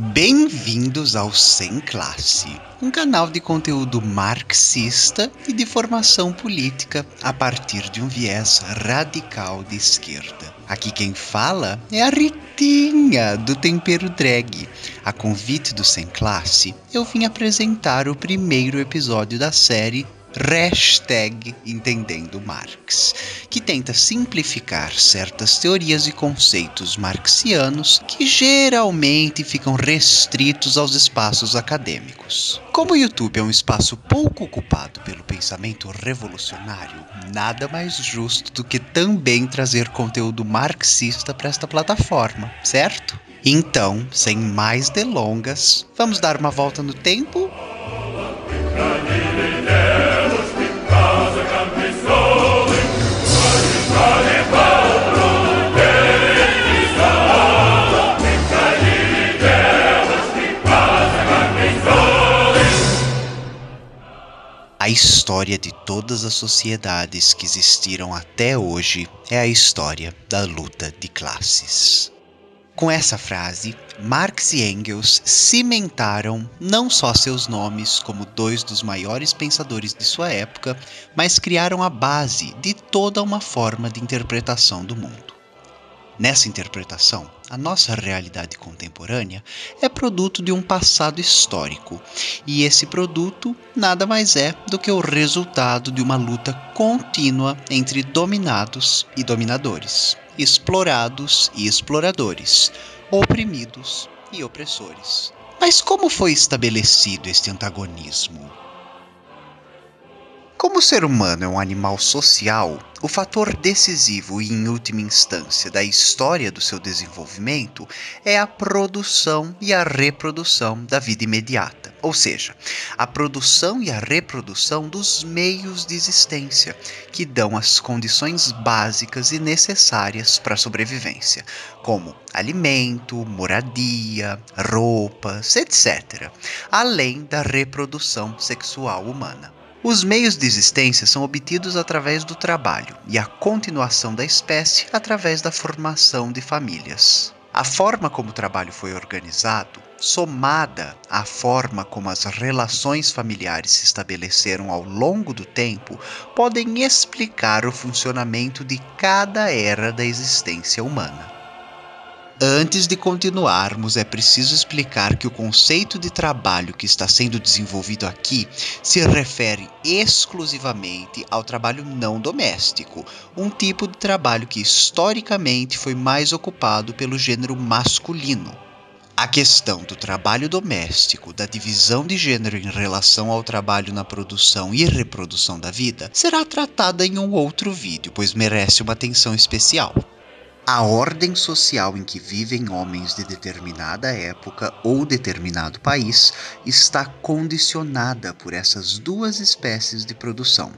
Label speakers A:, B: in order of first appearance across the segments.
A: Bem-vindos ao Sem Classe, um canal de conteúdo marxista e de formação política a partir de um viés radical de esquerda. Aqui quem fala é a Ritinha do Tempero Drag. A convite do Sem Classe, eu vim apresentar o primeiro episódio da série Hashtag Entendendo Marx, que tenta simplificar certas teorias e conceitos marxianos que geralmente ficam restritos aos espaços acadêmicos. Como o YouTube é um espaço pouco ocupado pelo pensamento revolucionário, nada mais justo do que também trazer conteúdo marxista para esta plataforma, certo? Então, sem mais delongas, vamos dar uma volta no tempo? A história de todas as sociedades que existiram até hoje é a história da luta de classes. Com essa frase, Marx e Engels cimentaram não só seus nomes como dois dos maiores pensadores de sua época, mas criaram a base de toda uma forma de interpretação do mundo. Nessa interpretação, a nossa realidade contemporânea é produto de um passado histórico, e esse produto nada mais é do que o resultado de uma luta contínua entre dominados e dominadores, explorados e exploradores, oprimidos e opressores. Mas como foi estabelecido este antagonismo? Como o ser humano é um animal social, o fator decisivo e, em última instância, da história do seu desenvolvimento é a produção e a reprodução da vida imediata, ou seja, a produção e a reprodução dos meios de existência que dão as condições básicas e necessárias para a sobrevivência, como alimento, moradia, roupas, etc., além da reprodução sexual humana. Os meios de existência são obtidos através do trabalho e a continuação da espécie através da formação de famílias. A forma como o trabalho foi organizado, somada à forma como as relações familiares se estabeleceram ao longo do tempo, podem explicar o funcionamento de cada era da existência humana. Antes de continuarmos, é preciso explicar que o conceito de trabalho que está sendo desenvolvido aqui se refere exclusivamente ao trabalho não doméstico, um tipo de trabalho que historicamente foi mais ocupado pelo gênero masculino. A questão do trabalho doméstico, da divisão de gênero em relação ao trabalho na produção e reprodução da vida, será tratada em um outro vídeo, pois merece uma atenção especial. A ordem social em que vivem homens de determinada época ou determinado país está condicionada por essas duas espécies de produção,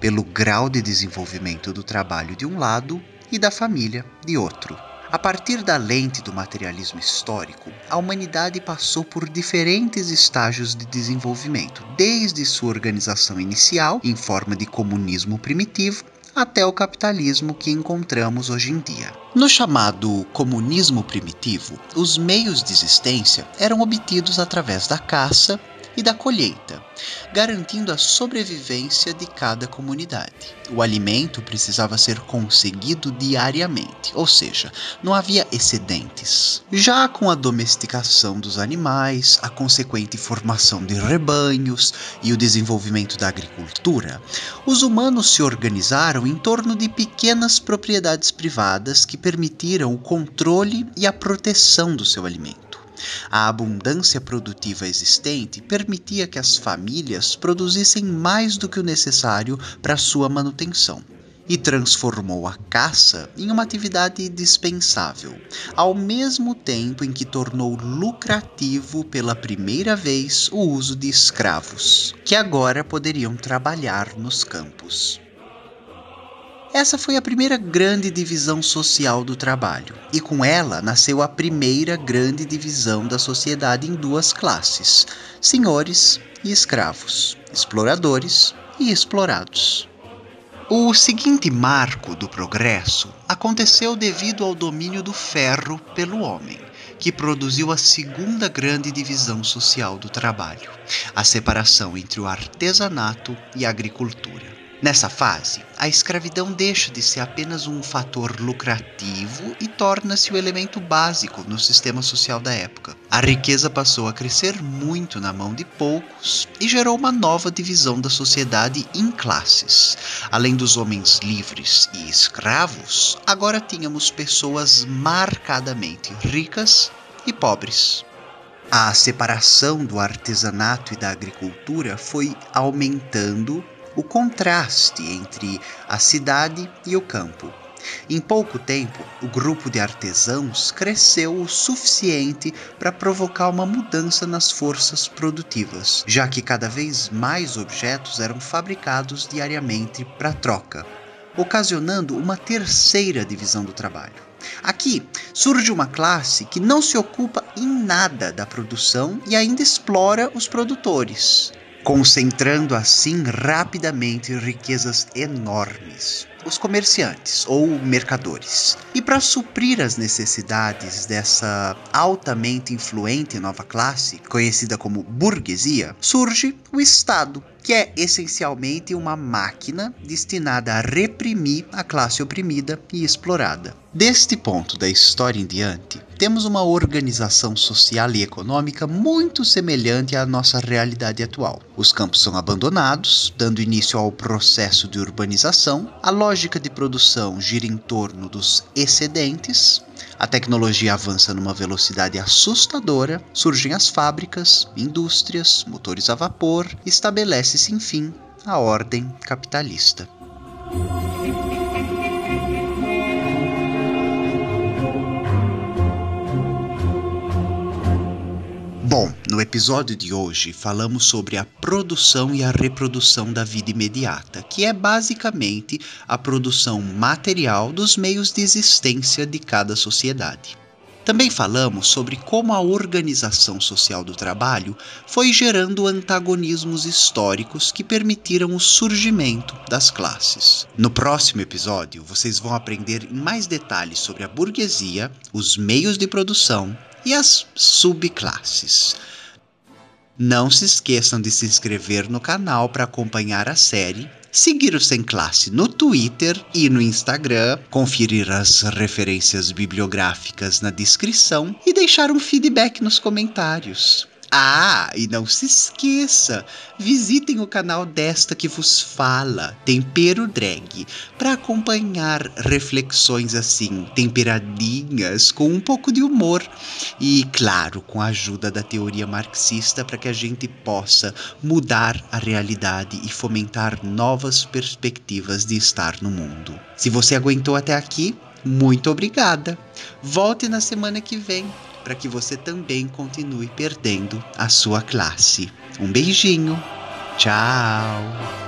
A: pelo grau de desenvolvimento do trabalho de um lado e da família de outro. A partir da lente do materialismo histórico, a humanidade passou por diferentes estágios de desenvolvimento, desde sua organização inicial, em forma de comunismo primitivo, até o capitalismo que encontramos hoje em dia. No chamado comunismo primitivo, os meios de existência eram obtidos através da caça e da colheita, garantindo a sobrevivência de cada comunidade. O alimento precisava ser conseguido diariamente, ou seja, não havia excedentes. Já com a domesticação dos animais, a consequente formação de rebanhos e o desenvolvimento da agricultura, os humanos se organizaram em torno de pequenas propriedades privadas que permitiram o controle e a proteção do seu alimento. A abundância produtiva existente permitia que as famílias produzissem mais do que o necessário para sua manutenção e transformou a caça em uma atividade dispensável, ao mesmo tempo em que tornou lucrativo pela primeira vez o uso de escravos, que agora poderiam trabalhar nos campos. Essa foi a primeira grande divisão social do trabalho, e com ela nasceu a primeira grande divisão da sociedade em duas classes: senhores e escravos, exploradores e explorados. O seguinte marco do progresso aconteceu devido ao domínio do ferro pelo homem, que produziu a segunda grande divisão social do trabalho, a separação entre o artesanato e a agricultura. Nessa fase, a escravidão deixa de ser apenas um fator lucrativo e torna-se o elemento básico no sistema social da época. A riqueza passou a crescer muito na mão de poucos e gerou uma nova divisão da sociedade em classes. Além dos homens livres e escravos, agora tínhamos pessoas marcadamente ricas e pobres. A separação do artesanato e da agricultura foi aumentando o contraste entre a cidade e o campo. Em pouco tempo, o grupo de artesãos cresceu o suficiente para provocar uma mudança nas forças produtivas, já que cada vez mais objetos eram fabricados diariamente para troca, ocasionando uma terceira divisão do trabalho. Aqui surge uma classe que não se ocupa em nada da produção e ainda explora os produtores concentrando assim rapidamente riquezas enormes. Os comerciantes ou mercadores. E para suprir as necessidades dessa altamente influente nova classe, conhecida como burguesia, surge o Estado, que é essencialmente uma máquina destinada a reprimir a classe oprimida e explorada. Deste ponto da história em diante, temos uma organização social e econômica muito semelhante à nossa realidade atual. Os campos são abandonados, dando início ao processo de urbanização, a lógica de produção gira em torno dos excedentes, a tecnologia avança numa velocidade assustadora, surgem as fábricas, indústrias, motores a vapor, estabelece-se, enfim, a ordem capitalista. Bom, no episódio de hoje falamos sobre a produção e a reprodução da vida imediata, que é basicamente a produção material dos meios de existência de cada sociedade. Também falamos sobre como a organização social do trabalho foi gerando antagonismos históricos que permitiram o surgimento das classes. No próximo episódio, vocês vão aprender mais detalhes sobre a burguesia, os meios de produção e as subclasses. Não se esqueçam de se inscrever no canal para acompanhar a série, seguir o Sem Classe no Twitter e no Instagram, conferir as referências bibliográficas na descrição e deixar um feedback nos comentários. Ah, e não se esqueça, visitem o canal desta que vos fala, Tempero Drag, para acompanhar reflexões assim, temperadinhas, com um pouco de humor e, claro, com a ajuda da teoria marxista para que a gente possa mudar a realidade e fomentar novas perspectivas de estar no mundo. Se você aguentou até aqui, muito obrigada. Volte na semana que vem para que você também continue perdendo a sua classe. Um beijinho. Tchau.